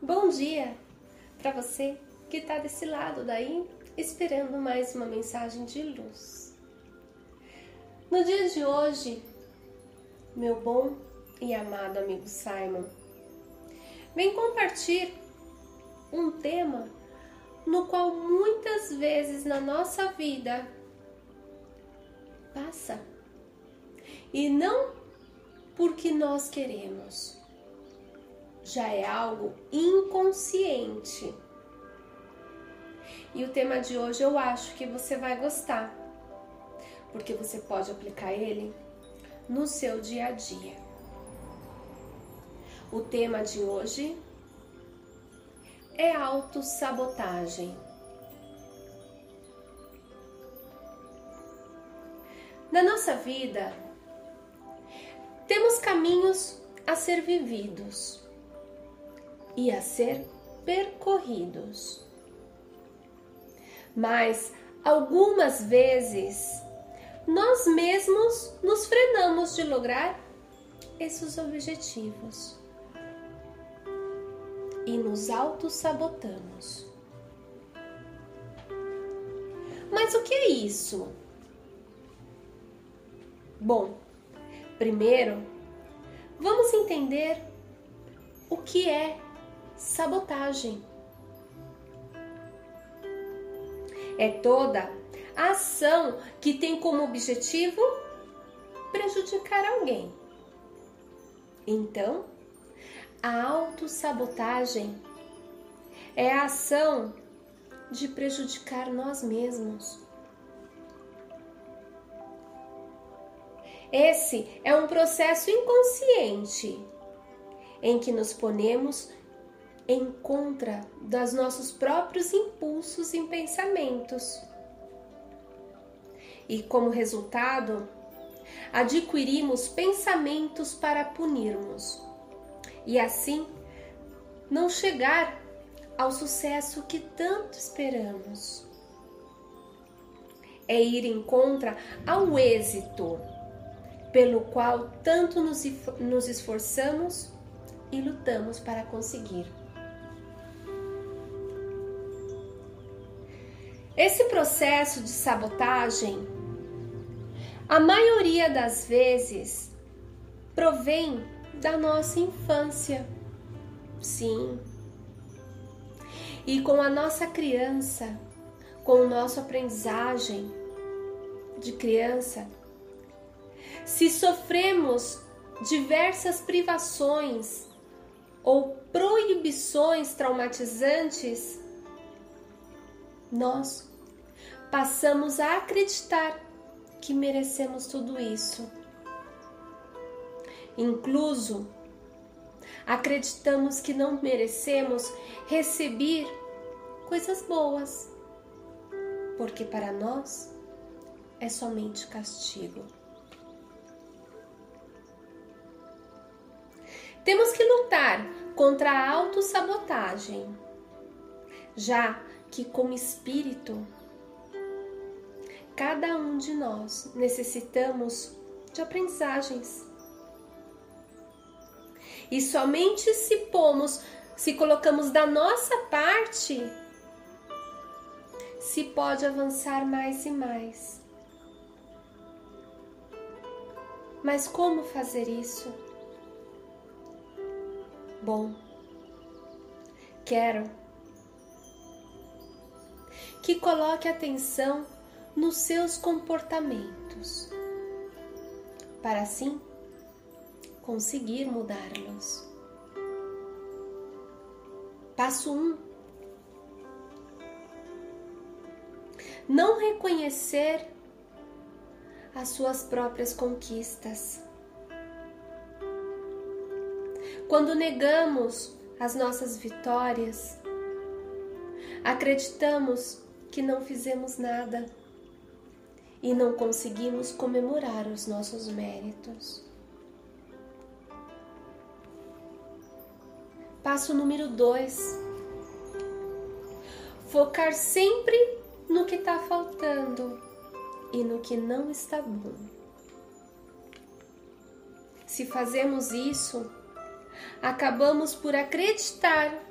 Bom dia para você que está desse lado daí, esperando mais uma mensagem de luz. No dia de hoje, meu bom e amado amigo Simon, vem compartilhar um tema no qual muitas vezes na nossa vida passa e não porque nós queremos já é algo inconsciente. E o tema de hoje eu acho que você vai gostar, porque você pode aplicar ele no seu dia a dia. O tema de hoje é autossabotagem. Na nossa vida, temos caminhos a ser vividos e a ser percorridos. Mas algumas vezes nós mesmos nos frenamos de lograr esses objetivos e nos auto-sabotamos. Mas o que é isso? Bom, primeiro vamos entender o que é sabotagem. É toda ação que tem como objetivo prejudicar alguém. Então, a autossabotagem é a ação de prejudicar nós mesmos. Esse é um processo inconsciente em que nos ponemos em contra dos nossos próprios impulsos e pensamentos. E como resultado, adquirimos pensamentos para punirmos e assim não chegar ao sucesso que tanto esperamos. É ir em contra ao êxito pelo qual tanto nos esforçamos e lutamos para conseguir. Esse processo de sabotagem, a maioria das vezes, provém da nossa infância. Sim. E com a nossa criança, com o nosso aprendizagem de criança, se sofremos diversas privações ou proibições traumatizantes, nós passamos a acreditar que merecemos tudo isso. Incluso, acreditamos que não merecemos receber coisas boas, porque para nós é somente castigo. Temos que lutar contra a autossabotagem, já que, como espírito, cada um de nós necessitamos de aprendizagens. E somente se pomos, se colocamos da nossa parte, se pode avançar mais e mais. Mas como fazer isso? Bom, quero que coloque atenção nos seus comportamentos, para assim conseguir mudá-los. Passo 1. Um, não reconhecer as suas próprias conquistas. Quando negamos as nossas vitórias, acreditamos que não fizemos nada e não conseguimos comemorar os nossos méritos. Passo número 2. Focar sempre no que está faltando e no que não está bom. Se fazemos isso, acabamos por acreditar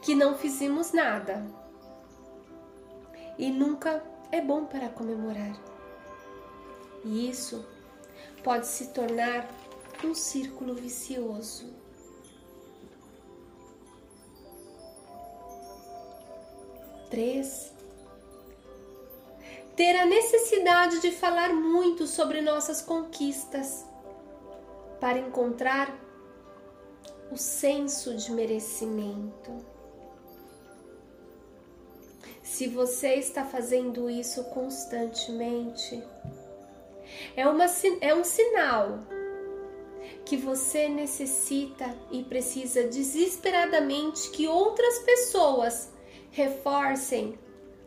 que não fizemos nada. E nunca é bom para comemorar. E isso pode se tornar um círculo vicioso. Três. Ter a necessidade de falar muito sobre nossas conquistas para encontrar o senso de merecimento. Se você está fazendo isso constantemente, é, uma, é um sinal que você necessita e precisa desesperadamente que outras pessoas reforcem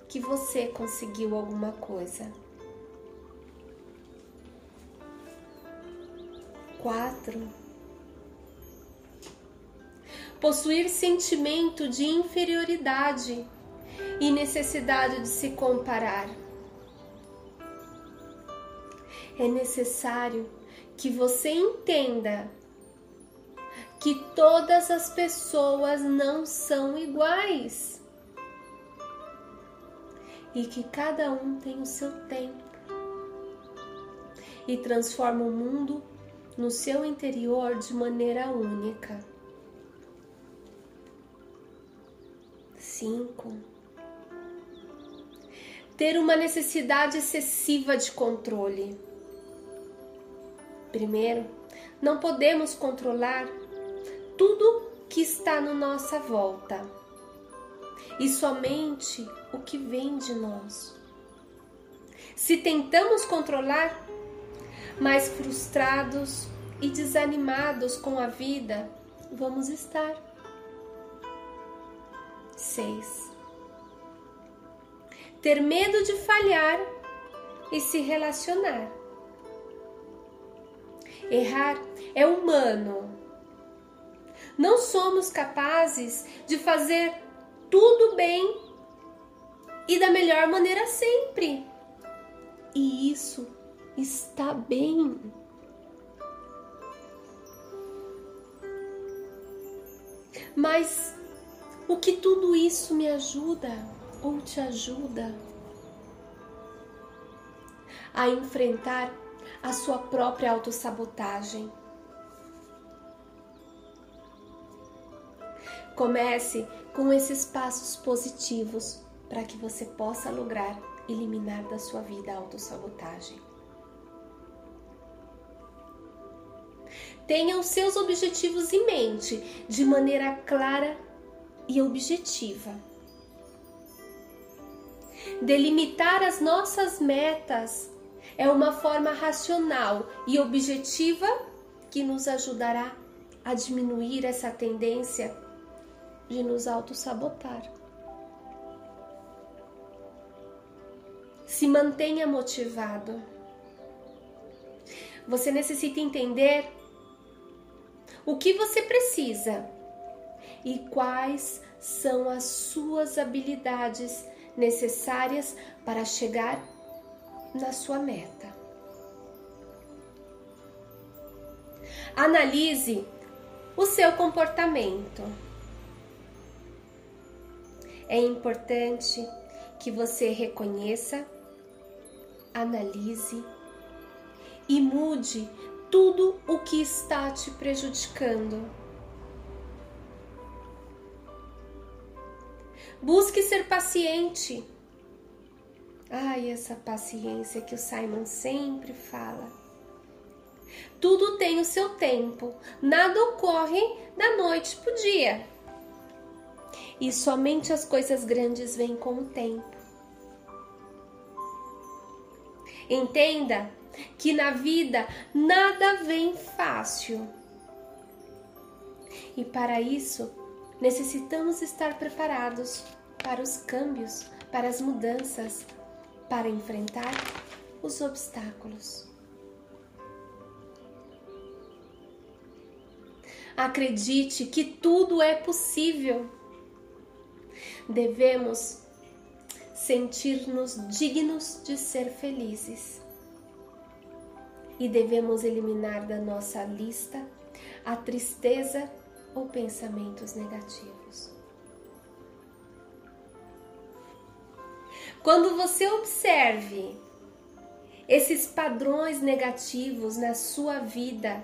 que você conseguiu alguma coisa. Quatro. Possuir sentimento de inferioridade e necessidade de se comparar. É necessário que você entenda que todas as pessoas não são iguais e que cada um tem o seu tempo e transforma o mundo no seu interior de maneira única. 5. Ter uma necessidade excessiva de controle. Primeiro, não podemos controlar tudo que está na nossa volta e somente o que vem de nós. Se tentamos controlar, mais frustrados e desanimados com a vida vamos estar. 6. Ter medo de falhar e se relacionar. Errar é humano. Não somos capazes de fazer tudo bem e da melhor maneira sempre. E isso está bem. Mas o que tudo isso me ajuda ou te ajuda a enfrentar a sua própria autossabotagem. Comece com esses passos positivos para que você possa lograr eliminar da sua vida a autossabotagem. Tenha os seus objetivos em mente de maneira clara e objetiva. Delimitar as nossas metas é uma forma racional e objetiva que nos ajudará a diminuir essa tendência de nos auto-sabotar. Se mantenha motivado. Você necessita entender o que você precisa e quais são as suas habilidades necessárias para chegar na sua meta. Analise o seu comportamento. É importante que você reconheça, analise e mude tudo o que está te prejudicando. Busque ser paciente Ai, essa paciência que o Simon sempre fala. Tudo tem o seu tempo, nada ocorre da noite para o dia. E somente as coisas grandes vêm com o tempo. Entenda que na vida nada vem fácil. E para isso, necessitamos estar preparados para os câmbios, para as mudanças, para enfrentar os obstáculos. Acredite que tudo é possível. Devemos sentir-nos dignos de ser felizes. E devemos eliminar da nossa lista a tristeza ou pensamentos negativos. Quando você observe esses padrões negativos na sua vida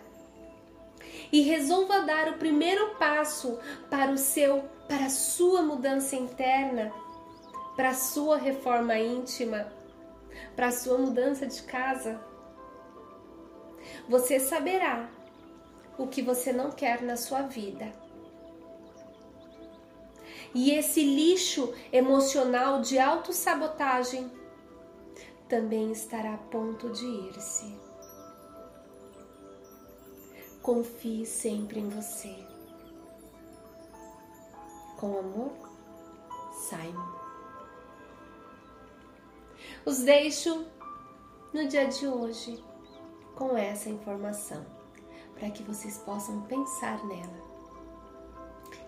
e resolva dar o primeiro passo para o seu para a sua mudança interna, para a sua reforma íntima, para a sua mudança de casa, você saberá o que você não quer na sua vida. E esse lixo emocional de autossabotagem também estará a ponto de ir-se. Confie sempre em você. Com amor, Simon. Os deixo no dia de hoje com essa informação, para que vocês possam pensar nela.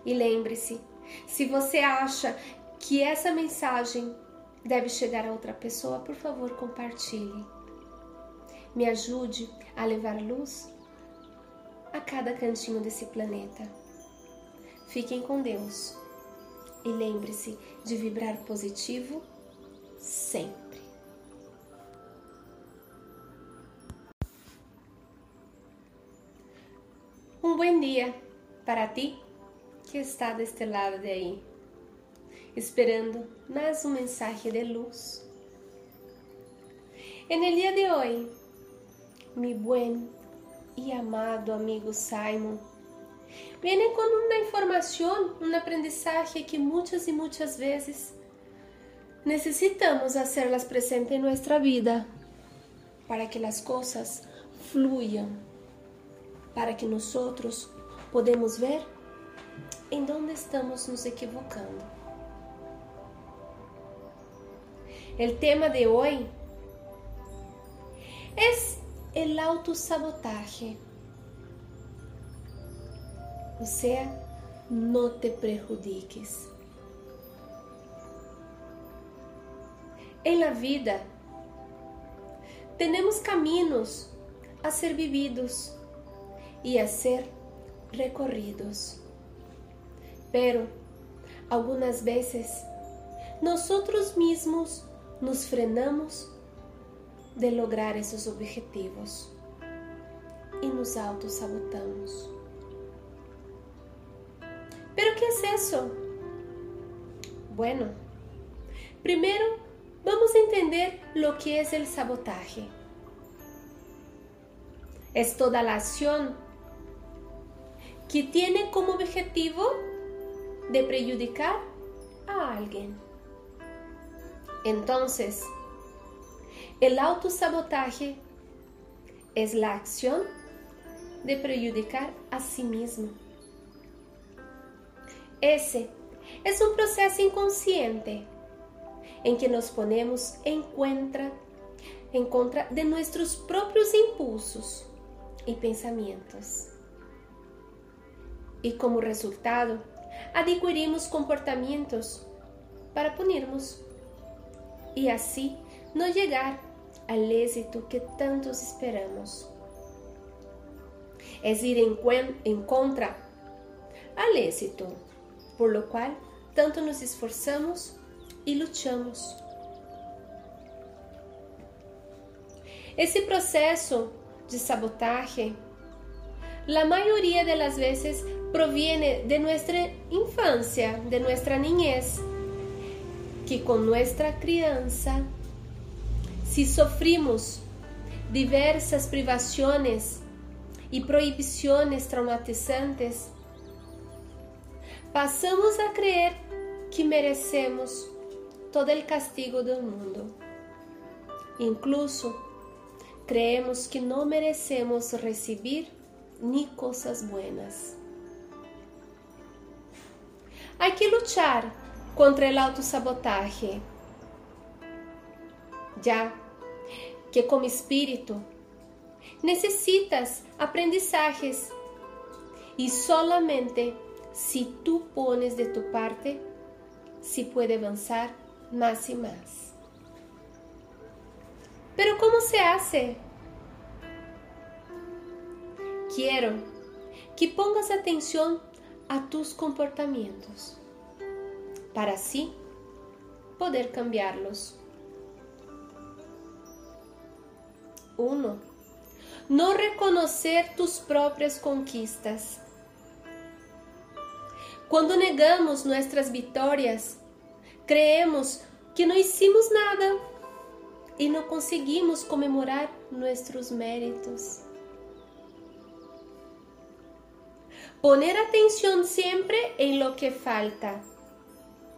E lembre-se, se você acha que essa mensagem deve chegar a outra pessoa, por favor, compartilhe. Me ajude a levar luz a cada cantinho desse planeta. Fiquem com Deus e lembre-se de vibrar positivo sempre. Um bom dia para ti que está deste lado de aí, esperando mais um mensagem de luz. En el de hoje, mi buen y amado amigo Simon, viene con una información, un aprendizaje que muchas y muchas veces necesitamos hacerlas presentes en nuestra vida para que las cosas fluyan, para que nosotros podemos ver en dónde estamos nos equivocando. El tema de hoy es el autosabotaje. O sea, no te perjudiques. En la vida, tenemos caminos a ser vividos y a ser recorridos. Pero algunas veces nosotros mismos nos frenamos de lograr esos objetivos y nos autosabotamos. ¿Pero qué es eso? Bueno, primero vamos a entender lo que es el sabotaje. Es toda la acción que tiene como objetivo de perjudicar a alguien. Entonces, el autosabotaje es la acción de perjudicar a sí mismo. Ese es un proceso inconsciente en que nos ponemos en contra, en contra de nuestros propios impulsos y pensamientos. Y como resultado, adquirimos comportamientos para punirnos y así no llegar al éxito que tantos esperamos. Es ir en contra al éxito, por lo cual tanto nos esforzamos y luchamos. Esse processo de sabotaje, la mayoría de las veces proviene de nuestra infancia, de nuestra niñez, que con nuestra crianza si sofrimos diversas privaciones y prohibiciones traumatizantes, passamos a creer que merecemos todo el castigo del mundo. Incluso creemos que no merecemos recibir ni cosas buenas. Hay que luchar contra el autosabotaje, ya que como espírito necessitas aprendizajes e solamente si tú pones de tu parte, se puede avançar mais e mais. Pero ¿cómo se hace? Quero que pongas atenção a tus comportamentos, para assim poder cambiarlos. 1. não reconocer tus propias conquistas. Quando negamos nossas vitórias, creemos que não hicimos nada e não conseguimos comemorar nossos méritos. Poner atenção sempre em lo que falta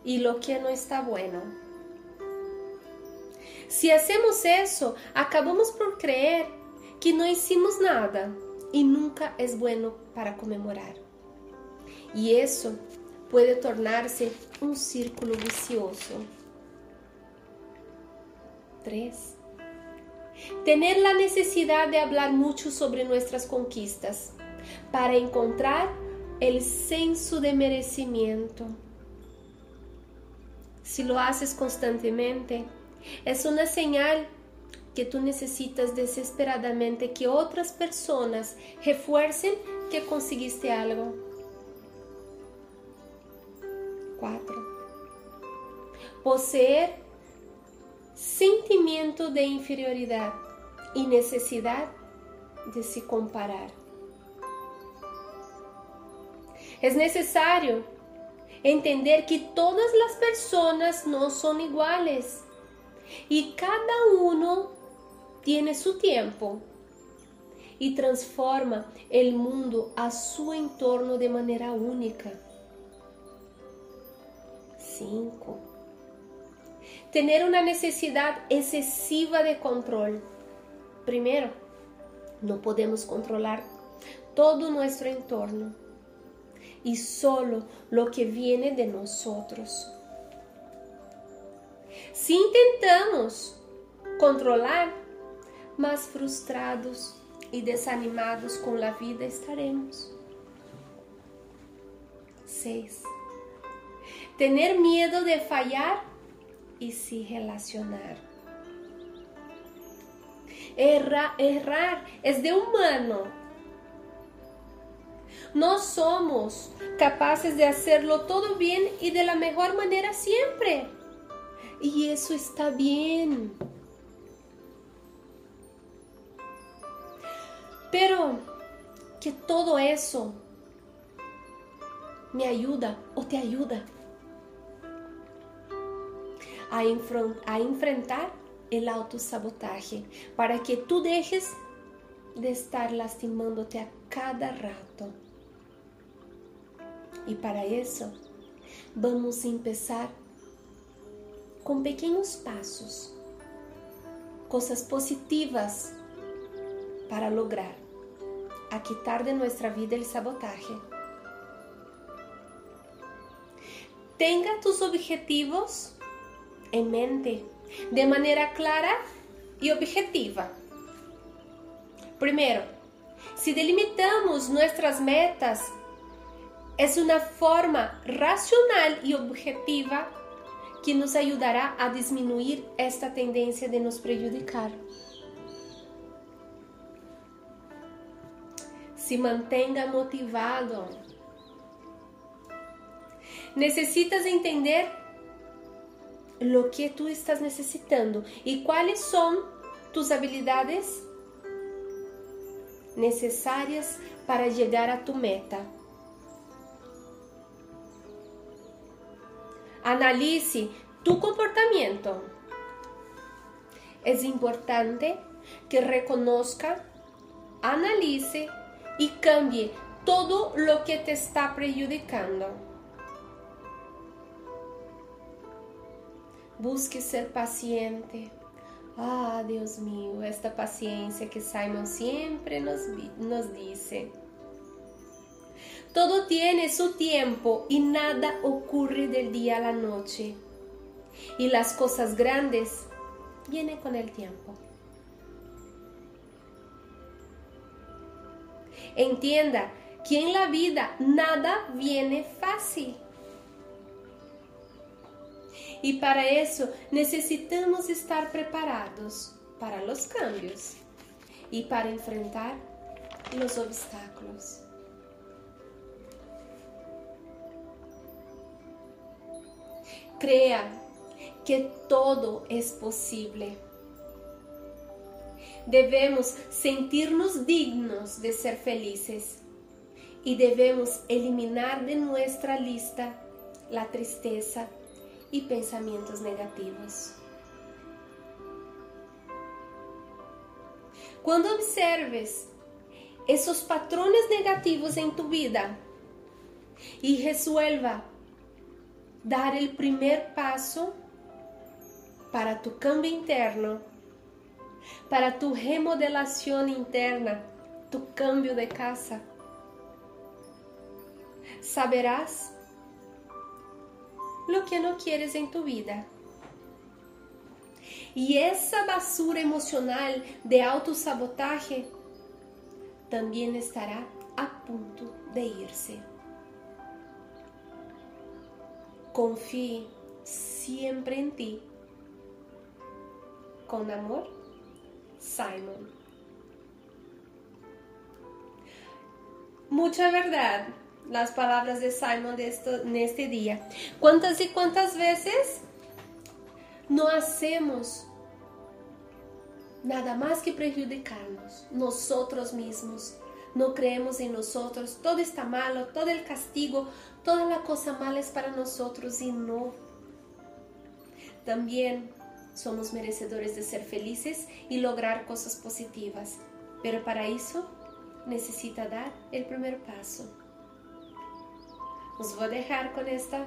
e lo que não está bueno. Se hacemos isso, acabamos por creer que não hicimos nada e nunca é bueno para comemorar. E isso pode tornar-se um círculo vicioso. 3. Tener la necesidad de hablar mucho sobre nuestras conquistas para encontrar el senso de merecimiento. Si lo haces constantemente, es una señal que tú necesitas desesperadamente que otras personas refuercen que conseguiste algo. 4. Poseer sentimento de inferioridade e necessidade de se comparar. É necessário entender que todas as pessoas não são iguais e cada um tem seu tempo e transforma o mundo a seu entorno de maneira única. 5. Tener una necesidad excesiva de control. Primero, no podemos controlar todo nuestro entorno y solo lo que viene de nosotros. Si intentamos controlar, más frustrados y desanimados con la vida estaremos. 6 tener miedo de fallar y se relacionar. Errar, errar es de humano. No somos capaces de hacerlo todo bien y de la mejor manera siempre. Y eso está bien. Pero que todo eso me ayuda o te ayuda a, enfrentar el autosabotaje para que tú dejes de estar lastimándote a cada rato. E para isso, vamos começar com pequenos passos, coisas positivas para lograr a quitar de nossa vida o sabotaje. Tenga tus objetivos en mente de manera clara y objetiva. Primero, si delimitamos nuestras metas, es una forma racional y objetiva que nos ayudará a disminuir esta tendencia de nos perjudicar. Se mantenga motivado. Necesitas entender lo que tú estás necesitando y cuáles son tus habilidades necesarias para llegar a tu meta. Analice tu comportamiento. Es importante que reconozca, analice y cambie todo lo que te está perjudicando. Busque ser paciente. Ah, Deus mío, esta paciência que Simon sempre nos, nos dice. Todo tiene su tiempo y nada ocurre del día a la noche. Y las cosas grandes vienen con el tiempo. Entienda que en la vida nada viene fácil. E para isso necessitamos estar preparados para os cambios e para enfrentar os obstáculos. Crea que todo é possível. Devemos sentir-nos dignos de ser felizes y debemos eliminar de nuestra lista la tristeza y pensamientos negativos. Cuando observes esos patrones negativos en tu vida y resuelva dar el primer paso para tu cambio interno, para tu remodelación interna, tu cambio de casa, saberás lo que no quieres en tu vida. Y esa basura emocional de autosabotaje también estará a punto de irse. Confíe siempre en ti. Con amor, Simon. Mucha verdad las palabras de Simon de esto, en este día. ¿Cuántas y cuántas veces no hacemos nada más que perjudicarnos nosotros mismos? No creemos en nosotros, todo está malo, todo el castigo, toda la cosa mala es para nosotros y no. También somos merecedores de ser felices y lograr cosas positivas, pero para eso necesita dar el primer paso. Os vou deixar com esta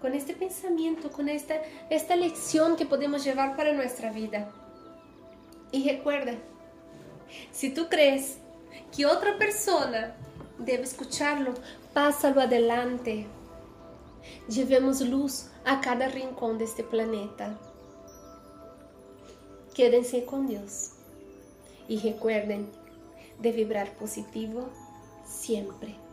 com este pensamento, com esta esta lección que podemos levar para nossa vida. E recuerda, se tu crees que outra pessoa deve escucharlo, pásalo adelante. Llevemos luz a cada rincón deste planeta. Quédense com Deus. E recuerden de vibrar positivo sempre.